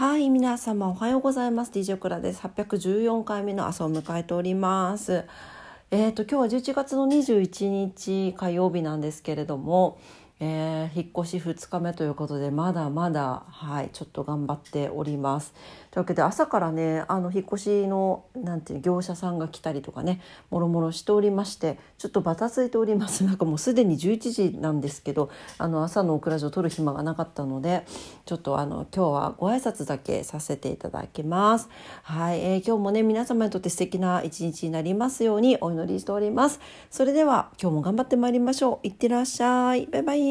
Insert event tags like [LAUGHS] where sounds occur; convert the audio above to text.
はい、皆様おはようございます。DJ クラです。814回目の朝を迎えております。えっ、と今日は11月の21日火曜日なんですけれども、えー引っ越し2日目ということでまだまだはいちょっと頑張っております。というわけで朝からねあの引っ越しのなんていう業者さんが来たりとかねもろもろしておりましてちょっとバタついております [LAUGHS] なんかもうすでに11時なんですけどあの朝のオクラジオ撮る暇がなかったのでちょっとあの今日はご挨拶だけさせていただきます。はい、えー今日もね皆様にとって素敵な一日になりますようにお祈りしております。それでは今日も頑張ってまいりましょう。いってらっしゃい。バイバイ。